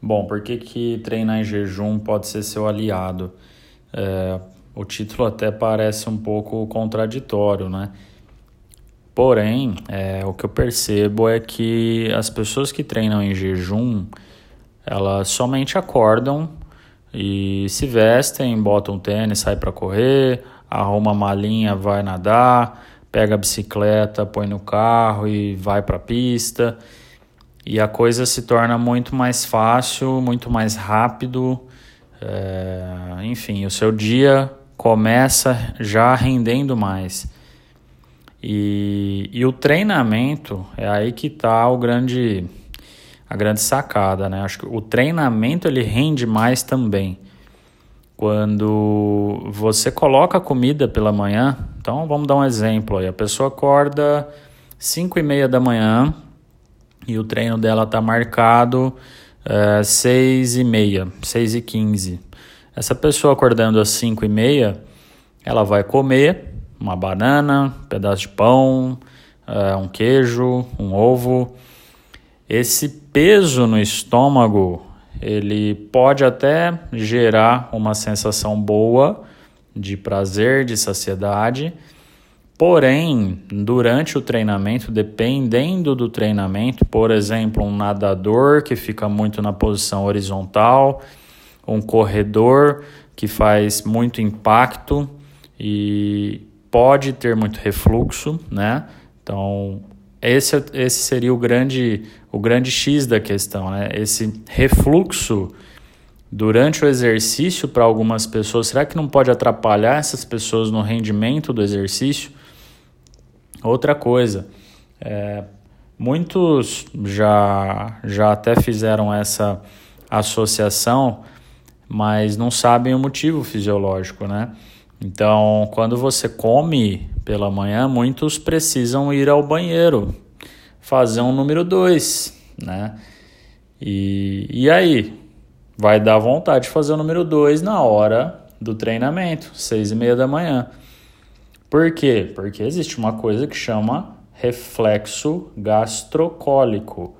Bom, por que, que treinar em jejum pode ser seu aliado? É, o título até parece um pouco contraditório, né? Porém, é, o que eu percebo é que as pessoas que treinam em jejum, elas somente acordam e se vestem, botam tênis, sai para correr, arruma a malinha, vai nadar, pega a bicicleta, põe no carro e vai para a pista. E a coisa se torna muito mais fácil, muito mais rápido. É, enfim, o seu dia começa já rendendo mais. E, e o treinamento é aí que está o grande a grande sacada, né? Acho que o treinamento ele rende mais também. Quando você coloca comida pela manhã, então vamos dar um exemplo aí. A pessoa acorda 5 e meia da manhã e o treino dela está marcado é, 6 e meia, 6 e 15. Essa pessoa acordando às 5 e meia, ela vai comer uma banana, um pedaço de pão, é, um queijo, um ovo esse peso no estômago, ele pode até gerar uma sensação boa de prazer, de saciedade. Porém, durante o treinamento, dependendo do treinamento, por exemplo, um nadador que fica muito na posição horizontal, um corredor que faz muito impacto e pode ter muito refluxo, né? Então, esse, esse seria o grande, o grande X da questão, né? Esse refluxo durante o exercício para algumas pessoas, será que não pode atrapalhar essas pessoas no rendimento do exercício? Outra coisa, é, muitos já, já até fizeram essa associação, mas não sabem o motivo fisiológico, né? Então, quando você come pela manhã, muitos precisam ir ao banheiro, fazer um número 2, né? E, e aí? Vai dar vontade de fazer o número 2 na hora do treinamento, seis e meia da manhã. Por quê? Porque existe uma coisa que chama reflexo gastrocólico.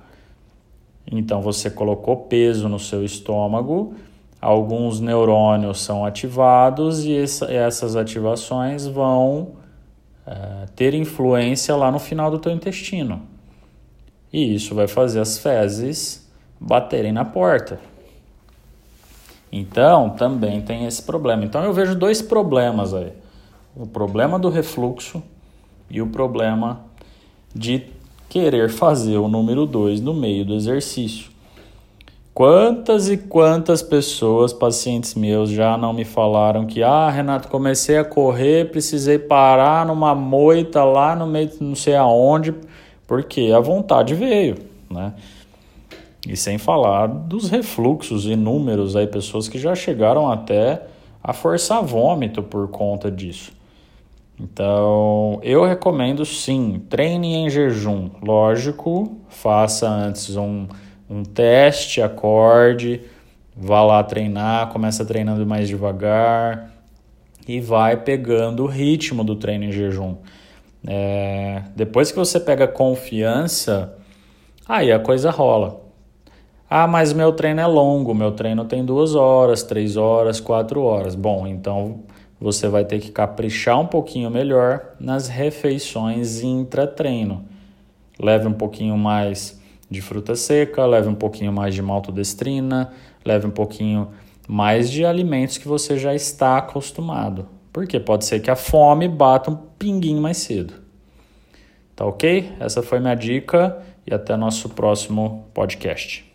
Então você colocou peso no seu estômago alguns neurônios são ativados e essa, essas ativações vão é, ter influência lá no final do teu intestino. E isso vai fazer as fezes baterem na porta. Então, também tem esse problema. Então, eu vejo dois problemas aí: o problema do refluxo e o problema de querer fazer o número 2 no meio do exercício. Quantas e quantas pessoas, pacientes meus, já não me falaram que, ah, Renato, comecei a correr, precisei parar numa moita lá no meio, não sei aonde, porque a vontade veio, né? E sem falar dos refluxos inúmeros aí, pessoas que já chegaram até a forçar vômito por conta disso. Então, eu recomendo sim, treine em jejum. Lógico, faça antes um um teste, acorde, vá lá treinar, começa treinando mais devagar e vai pegando o ritmo do treino em jejum. É, depois que você pega confiança, aí a coisa rola. Ah, mas meu treino é longo, meu treino tem duas horas, três horas, quatro horas. Bom, então você vai ter que caprichar um pouquinho melhor nas refeições intra-treino. Leve um pouquinho mais de fruta seca, leve um pouquinho mais de maltodestrina, leve um pouquinho mais de alimentos que você já está acostumado. Porque pode ser que a fome bata um pinguinho mais cedo. Tá ok? Essa foi minha dica e até nosso próximo podcast.